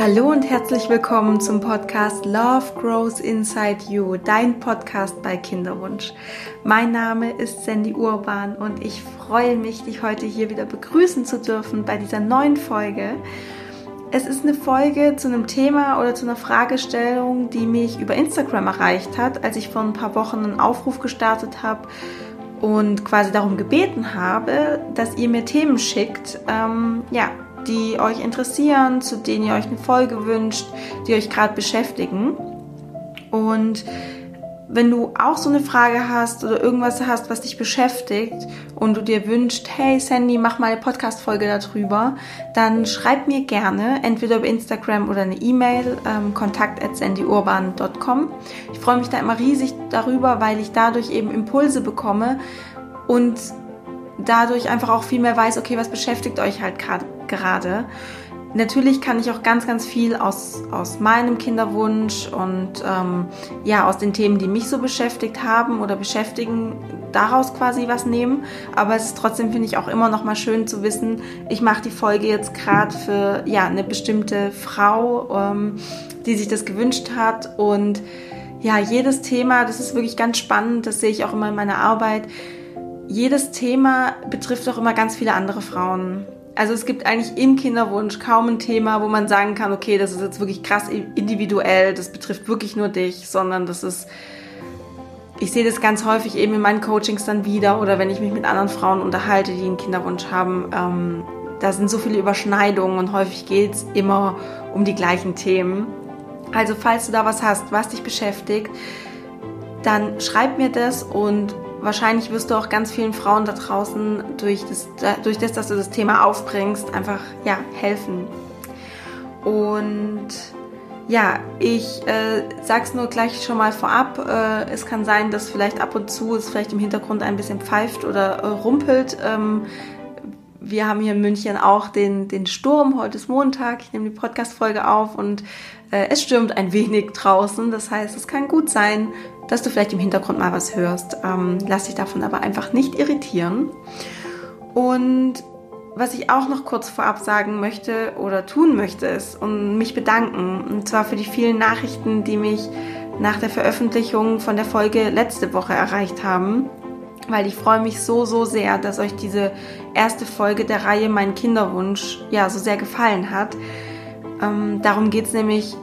Hallo und herzlich willkommen zum Podcast Love Grows Inside You, dein Podcast bei Kinderwunsch. Mein Name ist Sandy Urban und ich freue mich, dich heute hier wieder begrüßen zu dürfen bei dieser neuen Folge. Es ist eine Folge zu einem Thema oder zu einer Fragestellung, die mich über Instagram erreicht hat, als ich vor ein paar Wochen einen Aufruf gestartet habe und quasi darum gebeten habe, dass ihr mir Themen schickt, ähm, ja, die euch interessieren, zu denen ihr euch eine Folge wünscht, die euch gerade beschäftigen. Und wenn du auch so eine Frage hast oder irgendwas hast, was dich beschäftigt und du dir wünschst, hey Sandy, mach mal eine Podcast-Folge darüber, dann schreib mir gerne, entweder über Instagram oder eine E-Mail, ähm, kontakt at sandyurban.com. Ich freue mich da immer riesig darüber, weil ich dadurch eben Impulse bekomme und dadurch einfach auch viel mehr weiß, okay, was beschäftigt euch halt gerade. Natürlich kann ich auch ganz, ganz viel aus, aus meinem Kinderwunsch und ähm, ja, aus den Themen, die mich so beschäftigt haben oder beschäftigen, daraus quasi was nehmen. Aber es ist trotzdem, finde ich, auch immer noch mal schön zu wissen, ich mache die Folge jetzt gerade für ja, eine bestimmte Frau, ähm, die sich das gewünscht hat. Und ja, jedes Thema, das ist wirklich ganz spannend, das sehe ich auch immer in meiner Arbeit. Jedes Thema betrifft auch immer ganz viele andere Frauen. Also es gibt eigentlich im Kinderwunsch kaum ein Thema, wo man sagen kann, okay, das ist jetzt wirklich krass individuell, das betrifft wirklich nur dich, sondern das ist, ich sehe das ganz häufig eben in meinen Coachings dann wieder oder wenn ich mich mit anderen Frauen unterhalte, die einen Kinderwunsch haben, ähm, da sind so viele Überschneidungen und häufig geht es immer um die gleichen Themen. Also falls du da was hast, was dich beschäftigt, dann schreib mir das und wahrscheinlich wirst du auch ganz vielen Frauen da draußen durch das, durch das, dass du das Thema aufbringst, einfach ja, helfen. Und ja, ich äh, sag's nur gleich schon mal vorab. Äh, es kann sein, dass vielleicht ab und zu es vielleicht im Hintergrund ein bisschen pfeift oder äh, rumpelt. Ähm, wir haben hier in München auch den, den Sturm. Heute ist Montag. Ich nehme die Podcast-Folge auf und äh, es stürmt ein wenig draußen. Das heißt, es kann gut sein, dass du vielleicht im Hintergrund mal was hörst. Ähm, lass dich davon aber einfach nicht irritieren. Und was ich auch noch kurz vorab sagen möchte oder tun möchte, ist und mich bedanken. Und zwar für die vielen Nachrichten, die mich nach der Veröffentlichung von der Folge letzte Woche erreicht haben. Weil ich freue mich so, so sehr, dass euch diese erste Folge der Reihe Mein Kinderwunsch ja so sehr gefallen hat. Ähm, darum geht es nämlich,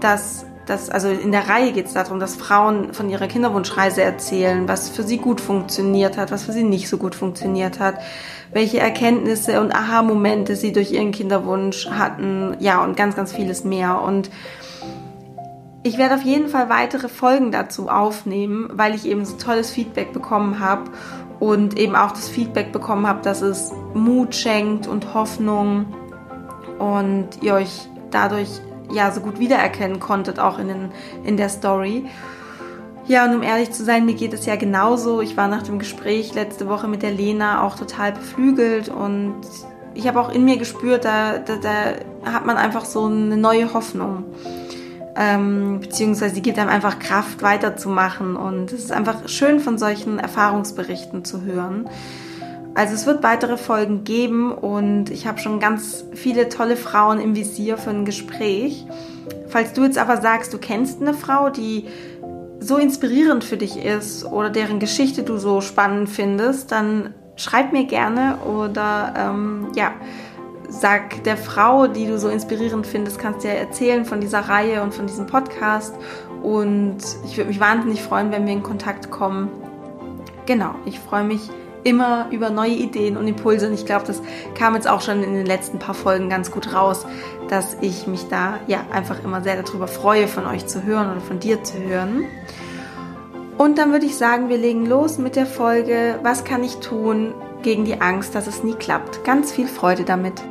dass dass, also in der Reihe geht es darum, dass Frauen von ihrer Kinderwunschreise erzählen, was für sie gut funktioniert hat, was für sie nicht so gut funktioniert hat, welche Erkenntnisse und Aha-Momente sie durch ihren Kinderwunsch hatten, ja, und ganz, ganz vieles mehr. Und ich werde auf jeden Fall weitere Folgen dazu aufnehmen, weil ich eben so tolles Feedback bekommen habe und eben auch das Feedback bekommen habe, dass es Mut schenkt und Hoffnung und ihr euch dadurch ja so gut wiedererkennen konntet, auch in, den, in der Story. Ja, und um ehrlich zu sein, mir geht es ja genauso. Ich war nach dem Gespräch letzte Woche mit der Lena auch total beflügelt und ich habe auch in mir gespürt, da, da, da hat man einfach so eine neue Hoffnung. Ähm, beziehungsweise die gibt einem einfach Kraft weiterzumachen und es ist einfach schön von solchen Erfahrungsberichten zu hören. Also es wird weitere Folgen geben und ich habe schon ganz viele tolle Frauen im Visier für ein Gespräch. Falls du jetzt aber sagst, du kennst eine Frau, die so inspirierend für dich ist oder deren Geschichte du so spannend findest, dann schreib mir gerne oder ähm, ja, sag der Frau, die du so inspirierend findest, kannst dir erzählen von dieser Reihe und von diesem Podcast. Und ich würde mich wahnsinnig freuen, wenn wir in Kontakt kommen. Genau, ich freue mich immer über neue Ideen und Impulse. Und ich glaube, das kam jetzt auch schon in den letzten paar Folgen ganz gut raus, dass ich mich da ja einfach immer sehr darüber freue, von euch zu hören oder von dir zu hören. Und dann würde ich sagen, wir legen los mit der Folge, was kann ich tun gegen die Angst, dass es nie klappt. Ganz viel Freude damit.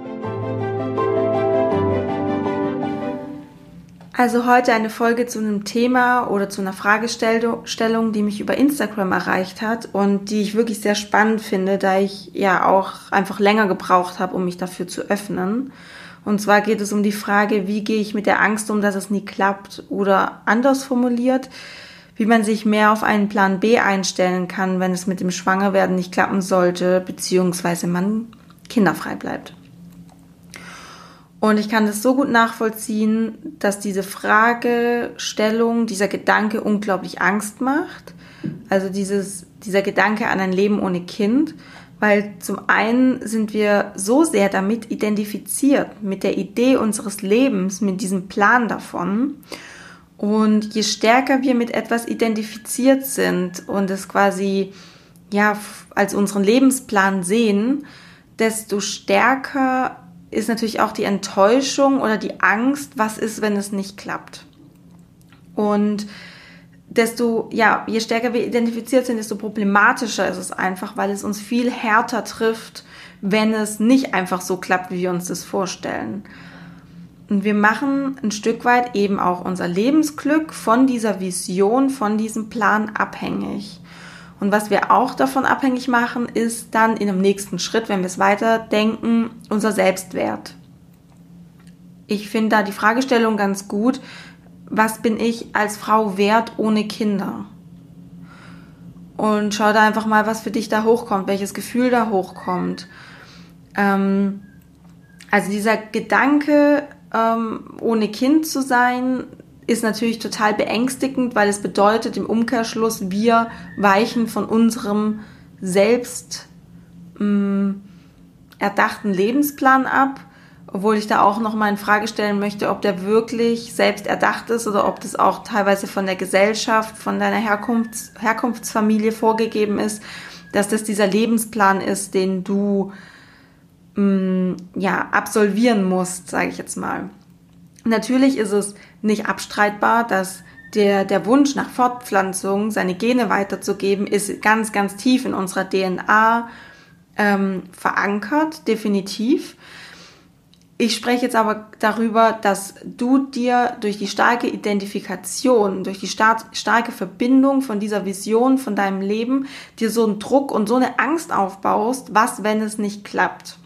Also heute eine Folge zu einem Thema oder zu einer Fragestellung, die mich über Instagram erreicht hat und die ich wirklich sehr spannend finde, da ich ja auch einfach länger gebraucht habe, um mich dafür zu öffnen. Und zwar geht es um die Frage, wie gehe ich mit der Angst um, dass es nie klappt oder anders formuliert, wie man sich mehr auf einen Plan B einstellen kann, wenn es mit dem Schwangerwerden nicht klappen sollte, beziehungsweise man kinderfrei bleibt. Und ich kann das so gut nachvollziehen, dass diese Fragestellung, dieser Gedanke unglaublich Angst macht. Also dieses, dieser Gedanke an ein Leben ohne Kind. Weil zum einen sind wir so sehr damit identifiziert, mit der Idee unseres Lebens, mit diesem Plan davon. Und je stärker wir mit etwas identifiziert sind und es quasi ja als unseren Lebensplan sehen, desto stärker ist natürlich auch die Enttäuschung oder die Angst, was ist, wenn es nicht klappt. Und desto, ja, je stärker wir identifiziert sind, desto problematischer ist es einfach, weil es uns viel härter trifft, wenn es nicht einfach so klappt, wie wir uns das vorstellen. Und wir machen ein Stück weit eben auch unser Lebensglück von dieser Vision, von diesem Plan abhängig. Und was wir auch davon abhängig machen, ist dann in dem nächsten Schritt, wenn wir es weiterdenken, unser Selbstwert. Ich finde da die Fragestellung ganz gut, was bin ich als Frau wert ohne Kinder? Und schau da einfach mal, was für dich da hochkommt, welches Gefühl da hochkommt. Ähm, also dieser Gedanke, ähm, ohne Kind zu sein, ist natürlich total beängstigend, weil es bedeutet im Umkehrschluss, wir weichen von unserem selbst mh, mm, erdachten Lebensplan ab, obwohl ich da auch noch mal in Frage stellen möchte, ob der wirklich selbst erdacht ist oder ob das auch teilweise von der Gesellschaft, von deiner Herkunfts Herkunftsfamilie vorgegeben ist, dass das dieser Lebensplan ist, den du mh, mm, ja absolvieren musst, sage ich jetzt mal. Natürlich ist es nicht abstreitbar, dass der, der Wunsch nach Fortpflanzung, seine Gene weiterzugeben, ist ganz, ganz tief in unserer DNA ähm, verankert, definitiv. Ich spreche jetzt aber darüber, dass du dir durch die starke Identifikation, durch die starke Verbindung von dieser Vision von deinem Leben, dir so einen Druck und so eine Angst aufbaust, was, wenn es nicht klappt.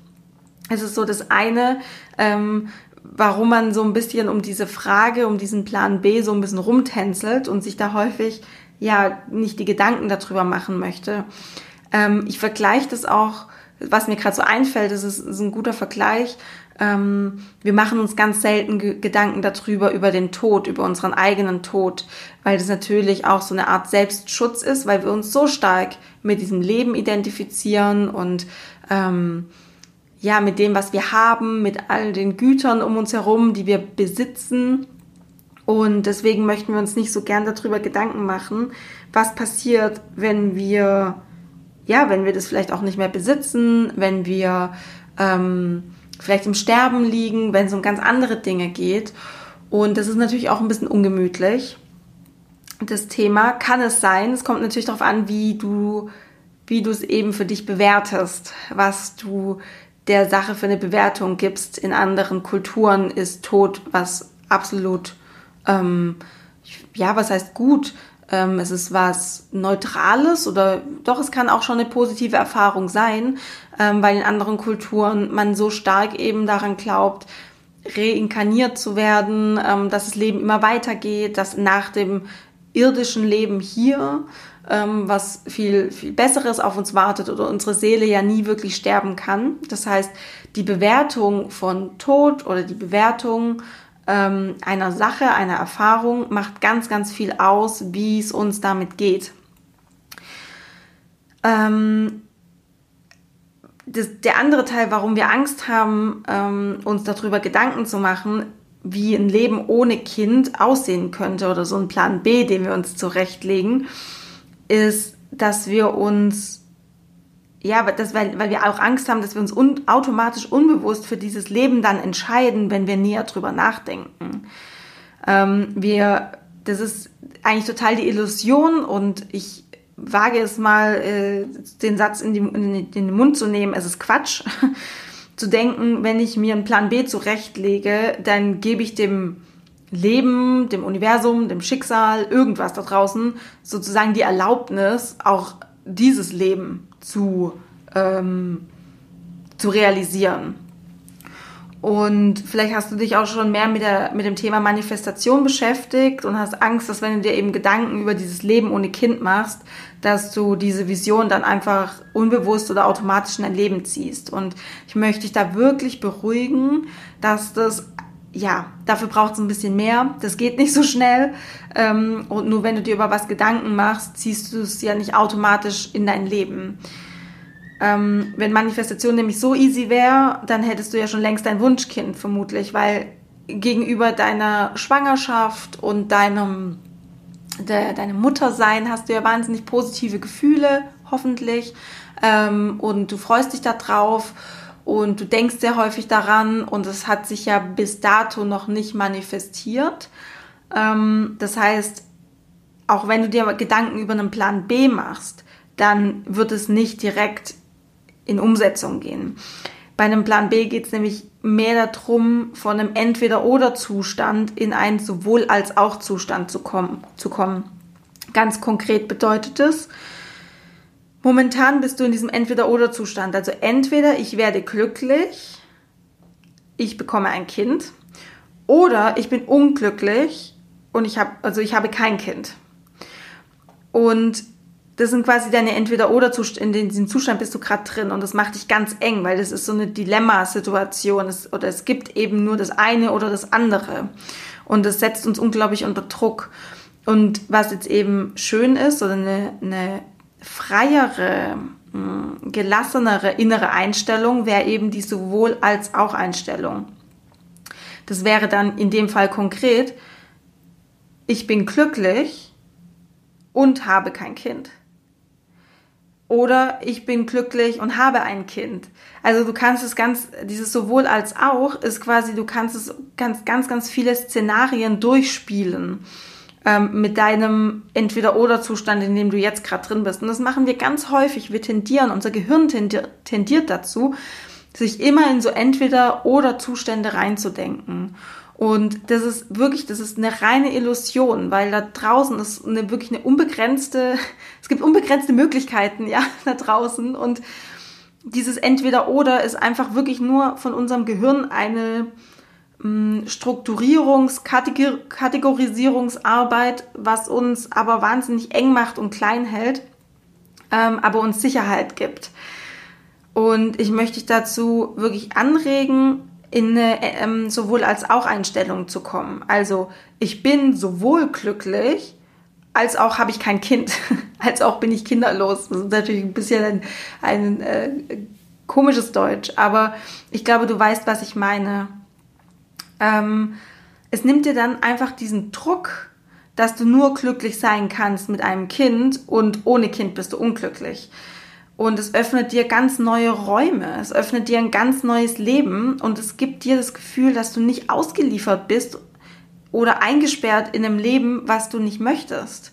Es ist so das eine, ähm, warum man so ein bisschen um diese Frage, um diesen Plan B so ein bisschen rumtänzelt und sich da häufig ja nicht die Gedanken darüber machen möchte. Ähm, ich vergleiche das auch, was mir gerade so einfällt, das ist, ist ein guter Vergleich. Ähm, wir machen uns ganz selten Ge Gedanken darüber, über den Tod, über unseren eigenen Tod, weil das natürlich auch so eine Art Selbstschutz ist, weil wir uns so stark mit diesem Leben identifizieren und ähm, ja, mit dem, was wir haben, mit all den Gütern um uns herum, die wir besitzen. Und deswegen möchten wir uns nicht so gern darüber Gedanken machen, was passiert, wenn wir, ja, wenn wir das vielleicht auch nicht mehr besitzen, wenn wir ähm, vielleicht im Sterben liegen, wenn es um ganz andere Dinge geht. Und das ist natürlich auch ein bisschen ungemütlich. Das Thema kann es sein. Es kommt natürlich darauf an, wie du, wie du es eben für dich bewertest, was du der Sache für eine Bewertung gibst. In anderen Kulturen ist Tod was absolut, ähm, ja, was heißt gut? Ähm, es ist was Neutrales oder doch, es kann auch schon eine positive Erfahrung sein, ähm, weil in anderen Kulturen man so stark eben daran glaubt, reinkarniert zu werden, ähm, dass das Leben immer weitergeht, dass nach dem irdischen Leben hier ähm, was viel, viel Besseres auf uns wartet oder unsere Seele ja nie wirklich sterben kann. Das heißt, die Bewertung von Tod oder die Bewertung ähm, einer Sache, einer Erfahrung macht ganz, ganz viel aus, wie es uns damit geht. Ähm, das, der andere Teil, warum wir Angst haben, ähm, uns darüber Gedanken zu machen, wie ein Leben ohne Kind aussehen könnte oder so ein Plan B, den wir uns zurechtlegen, ist, dass wir uns, ja, das, weil, weil wir auch Angst haben, dass wir uns un, automatisch unbewusst für dieses Leben dann entscheiden, wenn wir näher drüber nachdenken. Ähm, wir, das ist eigentlich total die Illusion und ich wage es mal, äh, den Satz in, die, in den Mund zu nehmen, es ist Quatsch, zu denken, wenn ich mir einen Plan B zurechtlege, dann gebe ich dem Leben, dem Universum, dem Schicksal, irgendwas da draußen sozusagen die Erlaubnis, auch dieses Leben zu, ähm, zu realisieren. Und vielleicht hast du dich auch schon mehr mit, der, mit dem Thema Manifestation beschäftigt und hast Angst, dass wenn du dir eben Gedanken über dieses Leben ohne Kind machst, dass du diese Vision dann einfach unbewusst oder automatisch in dein Leben ziehst. Und ich möchte dich da wirklich beruhigen, dass das ja, dafür braucht es ein bisschen mehr. Das geht nicht so schnell. Ähm, und nur wenn du dir über was Gedanken machst, ziehst du es ja nicht automatisch in dein Leben. Ähm, wenn Manifestation nämlich so easy wäre, dann hättest du ja schon längst dein Wunschkind vermutlich, weil gegenüber deiner Schwangerschaft und deinem de, deinem Muttersein hast du ja wahnsinnig positive Gefühle, hoffentlich. Ähm, und du freust dich darauf und du denkst sehr häufig daran und es hat sich ja bis dato noch nicht manifestiert. Ähm, das heißt, auch wenn du dir Gedanken über einen Plan B machst, dann wird es nicht direkt in Umsetzung gehen. Bei einem Plan B geht es nämlich mehr darum, von einem Entweder-Oder-Zustand in einen sowohl als auch Zustand zu kommen, zu kommen. Ganz konkret bedeutet es, momentan bist du in diesem Entweder-Oder-Zustand. Also entweder ich werde glücklich, ich bekomme ein Kind, oder ich bin unglücklich und ich habe, also ich habe kein Kind. Und das sind quasi deine Entweder-Oder-Zustände, in diesem Zustand bist du gerade drin und das macht dich ganz eng, weil das ist so eine Dilemma-Situation oder es gibt eben nur das eine oder das andere und das setzt uns unglaublich unter Druck. Und was jetzt eben schön ist oder eine, eine freiere, hm, gelassenere innere Einstellung wäre eben die sowohl als auch Einstellung. Das wäre dann in dem Fall konkret, ich bin glücklich und habe kein Kind oder ich bin glücklich und habe ein Kind. Also du kannst es ganz, dieses sowohl als auch ist quasi, du kannst es ganz, ganz, ganz viele Szenarien durchspielen ähm, mit deinem Entweder-Oder-Zustand, in dem du jetzt gerade drin bist. Und das machen wir ganz häufig. Wir tendieren, unser Gehirn tendiert, tendiert dazu, sich immer in so Entweder-Oder-Zustände reinzudenken. Und das ist wirklich, das ist eine reine Illusion, weil da draußen ist eine wirklich eine unbegrenzte, es gibt unbegrenzte Möglichkeiten, ja, da draußen. Und dieses Entweder-Oder ist einfach wirklich nur von unserem Gehirn eine hm, Strukturierungs-, Kategorisierungsarbeit, was uns aber wahnsinnig eng macht und klein hält, ähm, aber uns Sicherheit gibt. Und ich möchte dich dazu wirklich anregen, in eine ähm, sowohl als auch Einstellung zu kommen. Also ich bin sowohl glücklich, als auch habe ich kein Kind, als auch bin ich kinderlos. Das ist natürlich ein bisschen ein, ein äh, komisches Deutsch, aber ich glaube, du weißt, was ich meine. Ähm, es nimmt dir dann einfach diesen Druck, dass du nur glücklich sein kannst mit einem Kind und ohne Kind bist du unglücklich. Und es öffnet dir ganz neue Räume, es öffnet dir ein ganz neues Leben und es gibt dir das Gefühl, dass du nicht ausgeliefert bist oder eingesperrt in einem Leben, was du nicht möchtest.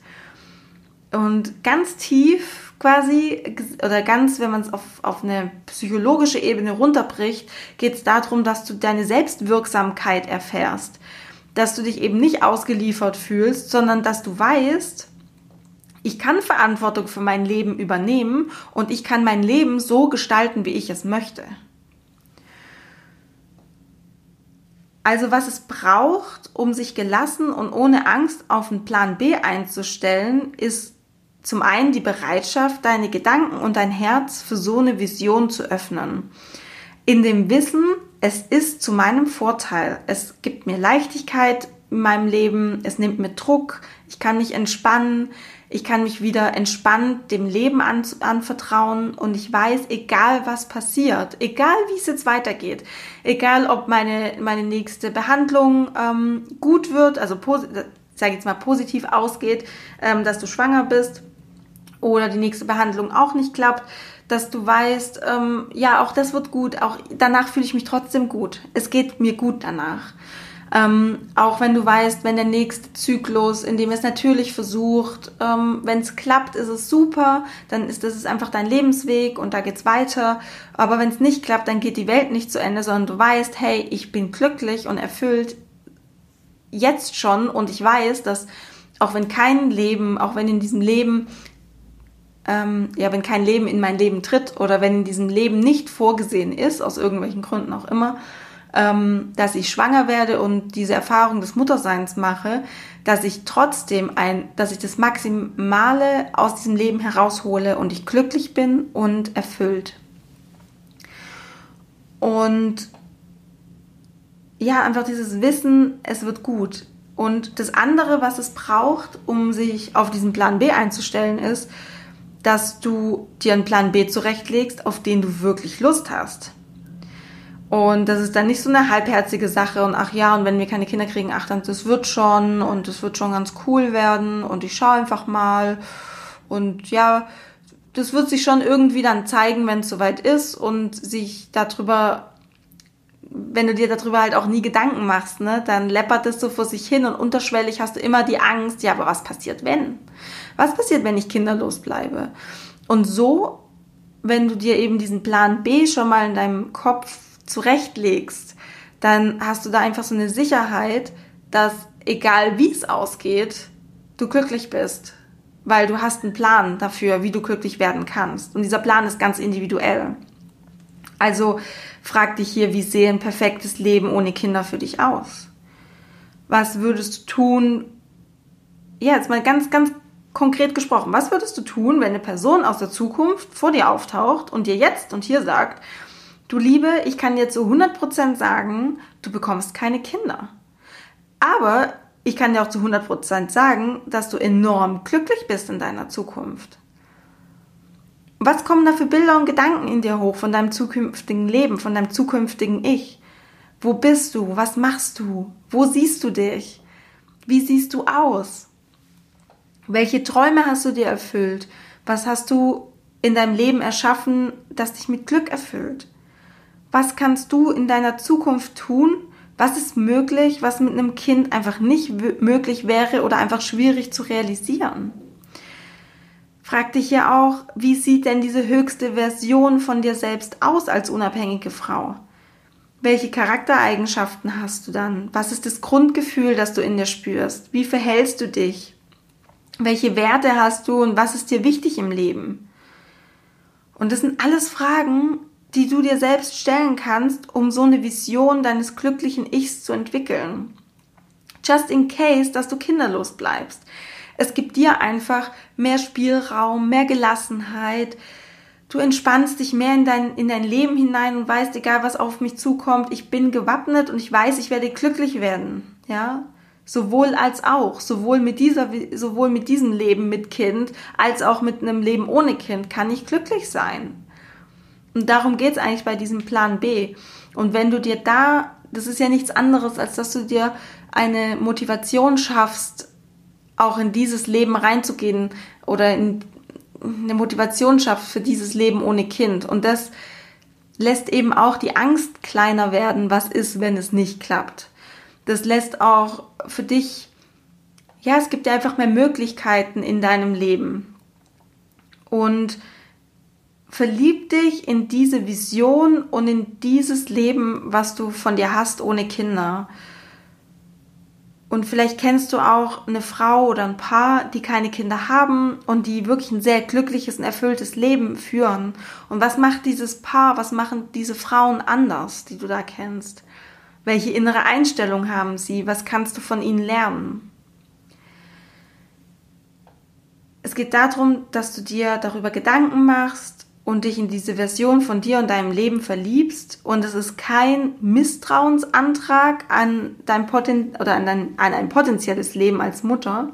Und ganz tief quasi, oder ganz, wenn man es auf, auf eine psychologische Ebene runterbricht, geht es darum, dass du deine Selbstwirksamkeit erfährst. Dass du dich eben nicht ausgeliefert fühlst, sondern dass du weißt, ich kann Verantwortung für mein Leben übernehmen und ich kann mein Leben so gestalten, wie ich es möchte. Also was es braucht, um sich gelassen und ohne Angst auf einen Plan B einzustellen, ist zum einen die Bereitschaft, deine Gedanken und dein Herz für so eine Vision zu öffnen. In dem Wissen, es ist zu meinem Vorteil. Es gibt mir Leichtigkeit in meinem Leben, es nimmt mir Druck, ich kann mich entspannen, ich kann mich wieder entspannt dem Leben an, anvertrauen und ich weiß, egal was passiert, egal wie es jetzt weitergeht, egal ob meine, meine nächste Behandlung ähm, gut wird, also sage jetzt mal positiv ausgeht, ähm, dass du schwanger bist oder die nächste Behandlung auch nicht klappt, dass du weißt, ähm, ja, auch das wird gut, auch danach fühle ich mich trotzdem gut. Es geht mir gut danach. Ähm, auch wenn du weißt, wenn der nächste Zyklus, in dem es natürlich versucht, ähm, wenn es klappt, ist es super, dann ist das ist einfach dein Lebensweg und da geht's weiter. Aber wenn es nicht klappt, dann geht die Welt nicht zu Ende, sondern du weißt, hey, ich bin glücklich und erfüllt jetzt schon und ich weiß, dass auch wenn kein Leben, auch wenn in diesem Leben ähm, ja, wenn kein Leben in mein Leben tritt oder wenn in diesem Leben nicht vorgesehen ist, aus irgendwelchen Gründen auch immer, ähm, dass ich schwanger werde und diese Erfahrung des Mutterseins mache, dass ich trotzdem ein, dass ich das Maximale aus diesem Leben heraushole und ich glücklich bin und erfüllt. Und ja, einfach dieses Wissen, es wird gut. Und das andere, was es braucht, um sich auf diesen Plan B einzustellen, ist, dass du dir einen Plan B zurechtlegst, auf den du wirklich Lust hast. Und das ist dann nicht so eine halbherzige Sache und ach ja, und wenn wir keine Kinder kriegen, ach dann, das wird schon und das wird schon ganz cool werden und ich schaue einfach mal und ja, das wird sich schon irgendwie dann zeigen, wenn es soweit ist und sich darüber, wenn du dir darüber halt auch nie Gedanken machst, ne, dann läppert es so vor sich hin und unterschwellig hast du immer die Angst, ja, aber was passiert, wenn? Was passiert, wenn ich kinderlos bleibe? Und so, wenn du dir eben diesen Plan B schon mal in deinem Kopf zurechtlegst, dann hast du da einfach so eine Sicherheit, dass egal wie es ausgeht, du glücklich bist, weil du hast einen Plan dafür, wie du glücklich werden kannst. Und dieser Plan ist ganz individuell. Also frag dich hier, wie sehe ein perfektes Leben ohne Kinder für dich aus? Was würdest du tun? Ja, jetzt mal ganz, ganz konkret gesprochen. Was würdest du tun, wenn eine Person aus der Zukunft vor dir auftaucht und dir jetzt und hier sagt, Du Liebe, ich kann dir zu 100% sagen, du bekommst keine Kinder. Aber ich kann dir auch zu 100% sagen, dass du enorm glücklich bist in deiner Zukunft. Was kommen da für Bilder und Gedanken in dir hoch von deinem zukünftigen Leben, von deinem zukünftigen Ich? Wo bist du? Was machst du? Wo siehst du dich? Wie siehst du aus? Welche Träume hast du dir erfüllt? Was hast du in deinem Leben erschaffen, das dich mit Glück erfüllt? Was kannst du in deiner Zukunft tun? Was ist möglich, was mit einem Kind einfach nicht möglich wäre oder einfach schwierig zu realisieren? Frag dich ja auch, wie sieht denn diese höchste Version von dir selbst aus als unabhängige Frau? Welche Charaktereigenschaften hast du dann? Was ist das Grundgefühl, das du in dir spürst? Wie verhältst du dich? Welche Werte hast du und was ist dir wichtig im Leben? Und das sind alles Fragen, die du dir selbst stellen kannst, um so eine Vision deines glücklichen Ichs zu entwickeln. Just in case, dass du kinderlos bleibst. Es gibt dir einfach mehr Spielraum, mehr Gelassenheit. Du entspannst dich mehr in dein, in dein Leben hinein und weißt, egal was auf mich zukommt, ich bin gewappnet und ich weiß, ich werde glücklich werden. Ja? Sowohl als auch, sowohl mit dieser, sowohl mit diesem Leben mit Kind, als auch mit einem Leben ohne Kind kann ich glücklich sein. Und darum geht's eigentlich bei diesem Plan B. Und wenn du dir da, das ist ja nichts anderes, als dass du dir eine Motivation schaffst, auch in dieses Leben reinzugehen oder in eine Motivation schaffst für dieses Leben ohne Kind. Und das lässt eben auch die Angst kleiner werden, was ist, wenn es nicht klappt. Das lässt auch für dich, ja, es gibt ja einfach mehr Möglichkeiten in deinem Leben. Und verlieb dich in diese Vision und in dieses Leben, was du von dir hast ohne Kinder. Und vielleicht kennst du auch eine Frau oder ein Paar, die keine Kinder haben und die wirklich ein sehr glückliches und erfülltes Leben führen. Und was macht dieses Paar, was machen diese Frauen anders, die du da kennst? Welche innere Einstellung haben sie? Was kannst du von ihnen lernen? Es geht darum, dass du dir darüber Gedanken machst, und dich in diese Version von dir und deinem Leben verliebst und es ist kein Misstrauensantrag an dein Poten oder an, dein, an ein potenzielles Leben als Mutter,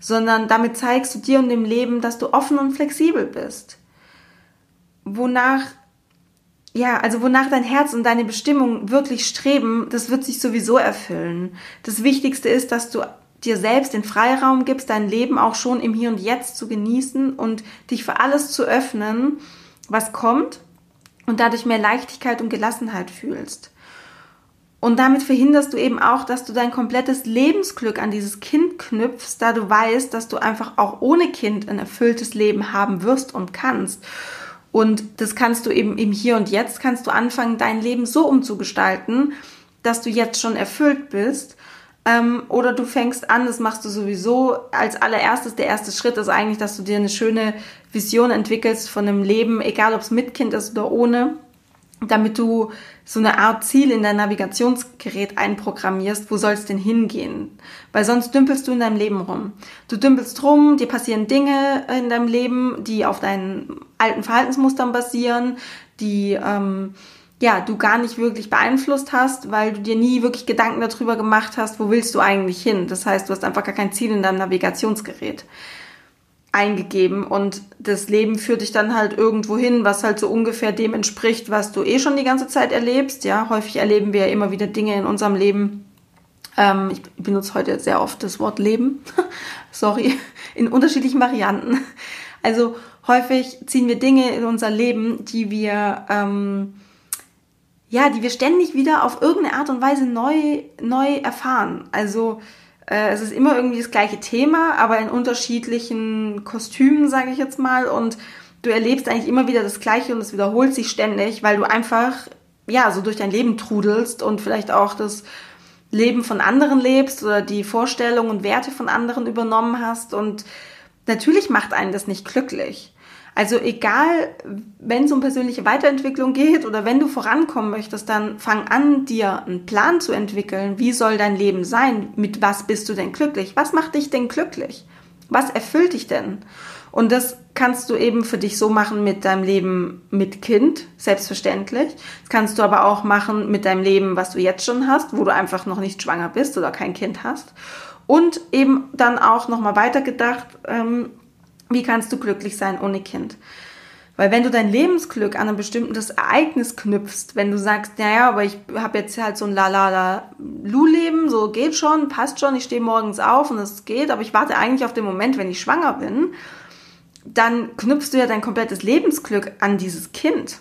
sondern damit zeigst du dir und dem Leben, dass du offen und flexibel bist. Wonach ja, also wonach dein Herz und deine Bestimmung wirklich streben, das wird sich sowieso erfüllen. Das Wichtigste ist, dass du dir selbst den Freiraum gibst, dein Leben auch schon im Hier und Jetzt zu genießen und dich für alles zu öffnen, was kommt und dadurch mehr Leichtigkeit und Gelassenheit fühlst. Und damit verhinderst du eben auch, dass du dein komplettes Lebensglück an dieses Kind knüpfst, da du weißt, dass du einfach auch ohne Kind ein erfülltes Leben haben wirst und kannst. Und das kannst du eben im Hier und Jetzt, kannst du anfangen, dein Leben so umzugestalten, dass du jetzt schon erfüllt bist ähm, oder du fängst an, das machst du sowieso als allererstes. Der erste Schritt ist eigentlich, dass du dir eine schöne Vision entwickelst von einem Leben, egal ob es mit Kind ist oder ohne. damit du so eine Art Ziel in dein Navigationsgerät einprogrammierst, wo soll es denn hingehen? Weil sonst dümpelst du in deinem Leben rum. Du dümpelst rum, dir passieren Dinge in deinem Leben, die auf deinen alten Verhaltensmustern basieren, die ähm, ja du gar nicht wirklich beeinflusst hast, weil du dir nie wirklich Gedanken darüber gemacht hast, wo willst du eigentlich hin. Das heißt, du hast einfach gar kein Ziel in deinem Navigationsgerät eingegeben und das Leben führt dich dann halt irgendwo hin, was halt so ungefähr dem entspricht, was du eh schon die ganze Zeit erlebst. Ja, häufig erleben wir ja immer wieder Dinge in unserem Leben. Ähm, ich benutze heute sehr oft das Wort Leben. Sorry, in unterschiedlichen Varianten. Also häufig ziehen wir Dinge in unser Leben, die wir ähm, ja, die wir ständig wieder auf irgendeine Art und Weise neu neu erfahren. Also äh, es ist immer irgendwie das gleiche Thema, aber in unterschiedlichen Kostümen, sage ich jetzt mal. Und du erlebst eigentlich immer wieder das Gleiche und es wiederholt sich ständig, weil du einfach, ja, so durch dein Leben trudelst und vielleicht auch das Leben von anderen lebst oder die Vorstellungen und Werte von anderen übernommen hast. Und natürlich macht einen das nicht glücklich. Also egal, wenn es um persönliche Weiterentwicklung geht oder wenn du vorankommen möchtest, dann fang an, dir einen Plan zu entwickeln. Wie soll dein Leben sein? Mit was bist du denn glücklich? Was macht dich denn glücklich? Was erfüllt dich denn? Und das kannst du eben für dich so machen mit deinem Leben mit Kind, selbstverständlich. Das kannst du aber auch machen mit deinem Leben, was du jetzt schon hast, wo du einfach noch nicht schwanger bist oder kein Kind hast. Und eben dann auch nochmal weitergedacht, ähm, wie kannst du glücklich sein ohne Kind? Weil wenn du dein Lebensglück an ein bestimmtes Ereignis knüpfst, wenn du sagst, naja, aber ich habe jetzt halt so ein La-La-La-Lu-Leben, so geht schon, passt schon, ich stehe morgens auf und es geht, aber ich warte eigentlich auf den Moment, wenn ich schwanger bin, dann knüpfst du ja dein komplettes Lebensglück an dieses Kind.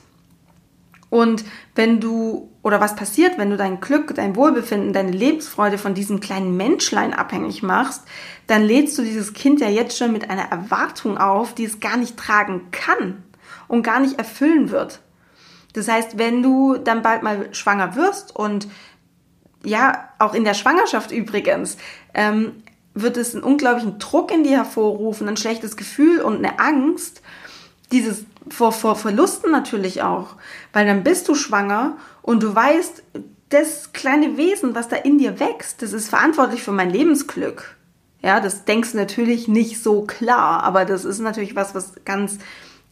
Und wenn du, oder was passiert, wenn du dein Glück, dein Wohlbefinden, deine Lebensfreude von diesem kleinen Menschlein abhängig machst, dann lädst du dieses Kind ja jetzt schon mit einer Erwartung auf, die es gar nicht tragen kann und gar nicht erfüllen wird. Das heißt, wenn du dann bald mal schwanger wirst und ja, auch in der Schwangerschaft übrigens, ähm, wird es einen unglaublichen Druck in dir hervorrufen, ein schlechtes Gefühl und eine Angst, dieses vor, vor Verlusten natürlich auch, weil dann bist du schwanger und du weißt, das kleine Wesen, was da in dir wächst, das ist verantwortlich für mein Lebensglück. Ja, das denkst du natürlich nicht so klar, aber das ist natürlich was, was ganz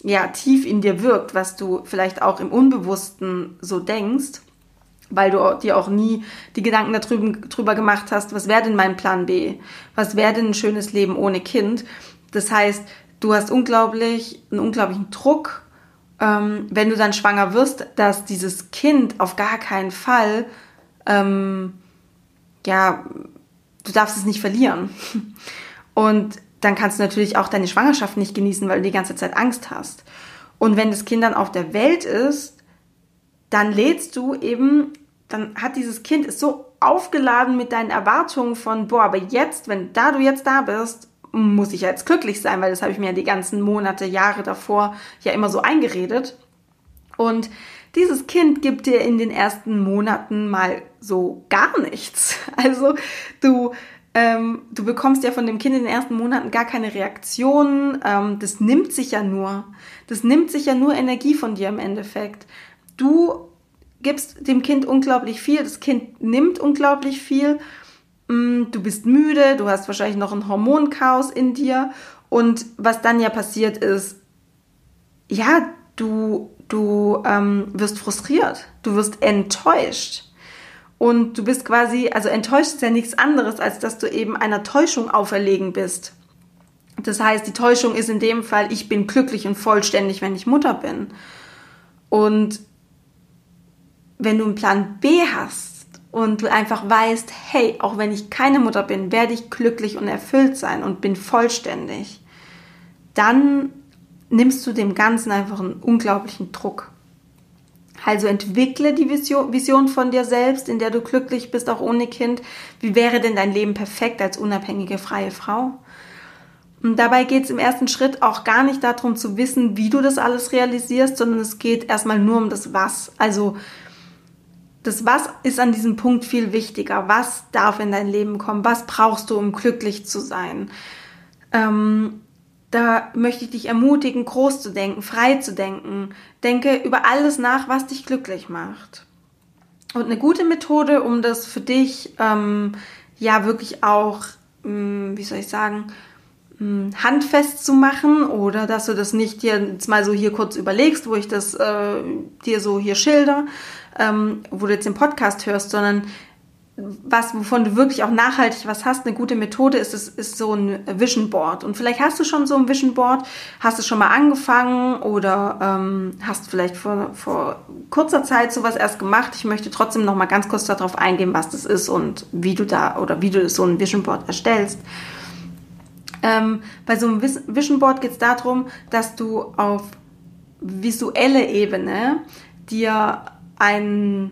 ja, tief in dir wirkt, was du vielleicht auch im Unbewussten so denkst, weil du dir auch nie die Gedanken darüber, drüber gemacht hast, was wäre denn mein Plan B? Was wäre denn ein schönes Leben ohne Kind? Das heißt, du hast unglaublich, einen unglaublichen Druck, ähm, wenn du dann schwanger wirst, dass dieses Kind auf gar keinen Fall, ähm, ja, du darfst es nicht verlieren. Und dann kannst du natürlich auch deine Schwangerschaft nicht genießen, weil du die ganze Zeit Angst hast. Und wenn das Kind dann auf der Welt ist, dann lädst du eben, dann hat dieses Kind ist so aufgeladen mit deinen Erwartungen von, boah, aber jetzt, wenn da du jetzt da bist, muss ich ja jetzt glücklich sein, weil das habe ich mir die ganzen Monate, Jahre davor ja immer so eingeredet. Und dieses Kind gibt dir in den ersten Monaten mal so gar nichts. Also du, ähm, du bekommst ja von dem Kind in den ersten Monaten gar keine Reaktion. Ähm, das nimmt sich ja nur. Das nimmt sich ja nur Energie von dir im Endeffekt. Du gibst dem Kind unglaublich viel, das Kind nimmt unglaublich viel du bist müde, du hast wahrscheinlich noch ein Hormonchaos in dir und was dann ja passiert ist, ja, du, du ähm, wirst frustriert, du wirst enttäuscht. Und du bist quasi, also enttäuscht ist ja nichts anderes, als dass du eben einer Täuschung auferlegen bist. Das heißt, die Täuschung ist in dem Fall, ich bin glücklich und vollständig, wenn ich Mutter bin. Und wenn du einen Plan B hast, und du einfach weißt, hey, auch wenn ich keine Mutter bin, werde ich glücklich und erfüllt sein und bin vollständig, dann nimmst du dem Ganzen einfach einen unglaublichen Druck. Also entwickle die Vision, von dir selbst, in der du glücklich bist, auch ohne Kind. Wie wäre denn dein Leben perfekt als unabhängige freie Frau? Und dabei geht es im ersten Schritt auch gar nicht darum zu wissen, wie du das alles realisierst, sondern es geht erstmal nur um das Was. Also das Was ist an diesem Punkt viel wichtiger. Was darf in dein Leben kommen? Was brauchst du, um glücklich zu sein? Ähm, da möchte ich dich ermutigen, groß zu denken, frei zu denken. Denke über alles nach, was dich glücklich macht. Und eine gute Methode, um das für dich ähm, ja wirklich auch, mh, hm, wie soll ich sagen, hm, handfest zu machen oder dass du das nicht dir jetzt mal so hier kurz überlegst, wo ich das äh, dir so hier schilder, ähm, wo du jetzt den Podcast hörst, sondern was, wovon du wirklich auch nachhaltig was hast, eine gute Methode ist, ist, ist so ein Vision Board. Und vielleicht hast du schon so ein Vision Board, hast du schon mal angefangen oder ähm, hast vielleicht vor, vor kurzer Zeit sowas erst gemacht. Ich möchte trotzdem noch mal ganz kurz darauf eingehen, was das ist und wie du da oder wie du so ein Vision Board erstellst. Ähm, bei so einem Vision Board geht es darum, dass du auf visuelle Ebene dir ein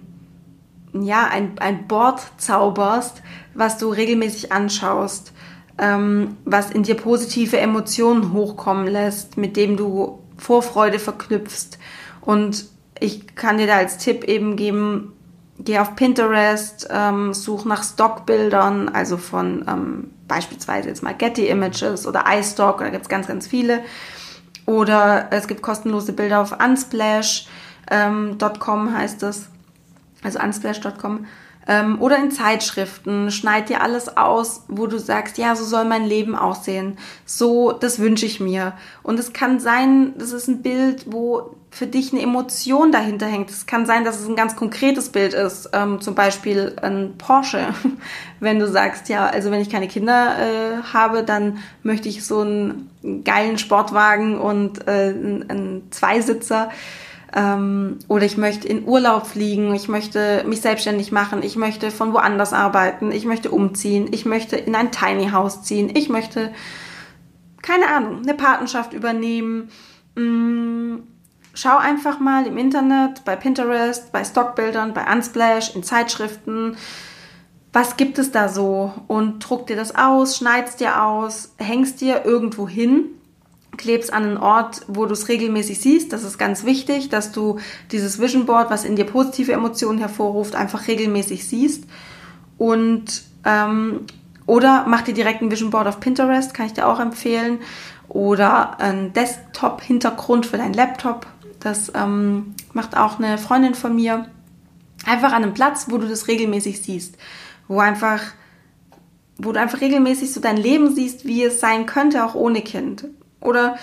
ja, ein, ein Board zauberst, was du regelmäßig anschaust, ähm, was in dir positive Emotionen hochkommen lässt, mit dem du Vorfreude verknüpfst. Und ich kann dir da als Tipp eben geben, geh auf Pinterest, ähm, such nach Stockbildern, also von ähm, beispielsweise jetzt mal Getty Images oder iStock, da gibt es ganz, ganz viele. Oder es gibt kostenlose Bilder auf unsplash.com ähm, heißt es also unsplash.com, ähm, oder in Zeitschriften, schneid dir alles aus, wo du sagst, ja, so soll mein Leben aussehen. So, das wünsche ich mir. Und es kann sein, das ist ein Bild, wo für dich eine Emotion dahinter hängt. Es kann sein, dass es ein ganz konkretes Bild ist, ähm, zum Beispiel ein Porsche. wenn du sagst, ja, also wenn ich keine Kinder äh, habe, dann möchte ich so einen geilen Sportwagen und äh, einen Zweisitzer. Ähm, oder ich möchte in Urlaub fliegen, ich möchte mich selbstständig machen, ich möchte von woanders arbeiten, ich möchte umziehen, ich möchte in ein Tiny House ziehen, ich möchte, keine Ahnung, eine Patenschaft übernehmen. Mm, schau einfach mal im Internet, bei Pinterest, bei Stockbildern, bei Unsplash, in Zeitschriften. Was gibt es da so? Und druck dir das aus, schneidest dir aus, hängst dir irgendwo hin klebst an einen Ort, wo du es regelmäßig siehst. Das ist ganz wichtig, dass du dieses Vision Board, was in dir positive Emotionen hervorruft, einfach regelmäßig siehst. Und ähm, oder mach dir direkt ein Vision Board auf Pinterest, kann ich dir auch empfehlen. Oder ein Desktop-Hintergrund für deinen Laptop. Das ähm, macht auch eine Freundin von mir. Einfach an einem Platz, wo du das regelmäßig siehst. Wo einfach wo du einfach regelmäßig so dein Leben siehst, wie es sein könnte, auch ohne Kind. Oder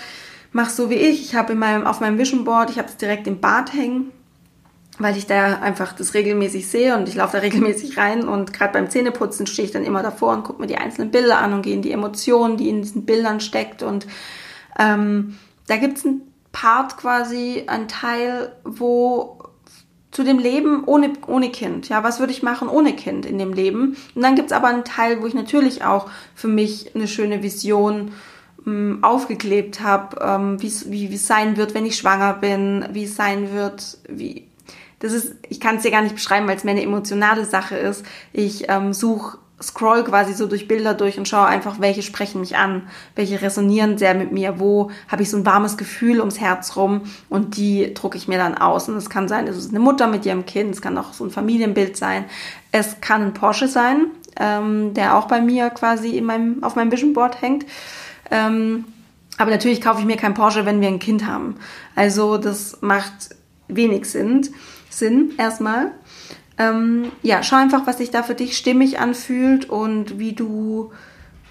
mach so wie ich. Ich habe meinem, auf meinem Vision Board, ich habe es direkt im Bad hängen, weil ich da einfach das regelmäßig sehe und ich laufe da regelmäßig rein und gerade beim Zähneputzen stehe ich dann immer davor und gucke mir die einzelnen Bilder an und gehe in die Emotionen, die in diesen Bildern steckt und ähm, da gibt es einen Part quasi, einen Teil, wo zu dem Leben ohne, ohne Kind. Ja, was würde ich machen ohne Kind in dem Leben? Und dann gibt es aber einen Teil, wo ich natürlich auch für mich eine schöne Vision ähm, aufgeklebt habe, ähm, wie es sein wird, wenn ich schwanger bin, wie es sein wird, wie das ist, ich kann es dir gar nicht beschreiben, weil es mir eine emotionale Sache ist. Ich ähm, suche scroll quasi so durch Bilder durch und schaue einfach, welche sprechen mich an, welche resonieren sehr mit mir, wo habe ich so ein warmes Gefühl ums Herz rum und die drucke ich mir dann aus. Und es kann sein, es ist eine Mutter mit ihrem Kind, es kann auch so ein Familienbild sein, es kann ein Porsche sein, ähm, der auch bei mir quasi in meinem, auf meinem Vision Board hängt. Ähm, aber natürlich kaufe ich mir kein Porsche, wenn wir ein Kind haben. Also das macht wenig Sinn. Sinn erstmal. Ähm, ja, schau einfach, was sich da für dich stimmig anfühlt und wie du,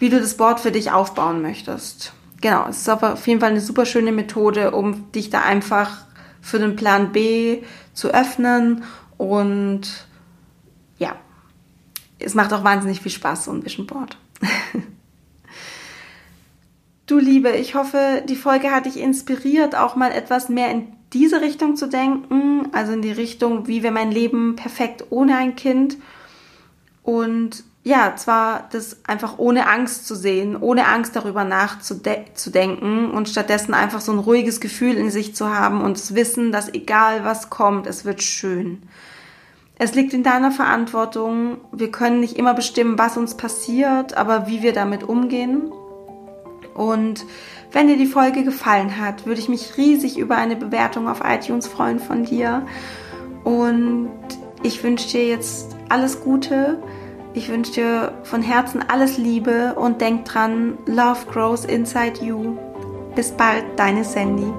wie du das Board für dich aufbauen möchtest. Genau, es ist auf jeden Fall eine super schöne Methode, um dich da einfach für den Plan B zu öffnen und ja, es macht auch wahnsinnig viel Spaß, so ein Vision Board. Du Liebe, ich hoffe, die Folge hat dich inspiriert, auch mal etwas mehr in diese Richtung zu denken, also in die Richtung, wie wäre mein Leben perfekt ohne ein Kind. Und ja, zwar das einfach ohne Angst zu sehen, ohne Angst darüber nachzudenken und stattdessen einfach so ein ruhiges Gefühl in sich zu haben und das Wissen, dass egal was kommt, es wird schön. Es liegt in deiner Verantwortung. Wir können nicht immer bestimmen, was uns passiert, aber wie wir damit umgehen. Und wenn dir die Folge gefallen hat, würde ich mich riesig über eine Bewertung auf iTunes freuen von dir. Und ich wünsche dir jetzt alles Gute. Ich wünsche dir von Herzen alles Liebe und denk dran, Love grows inside you. Bis bald, deine Sandy.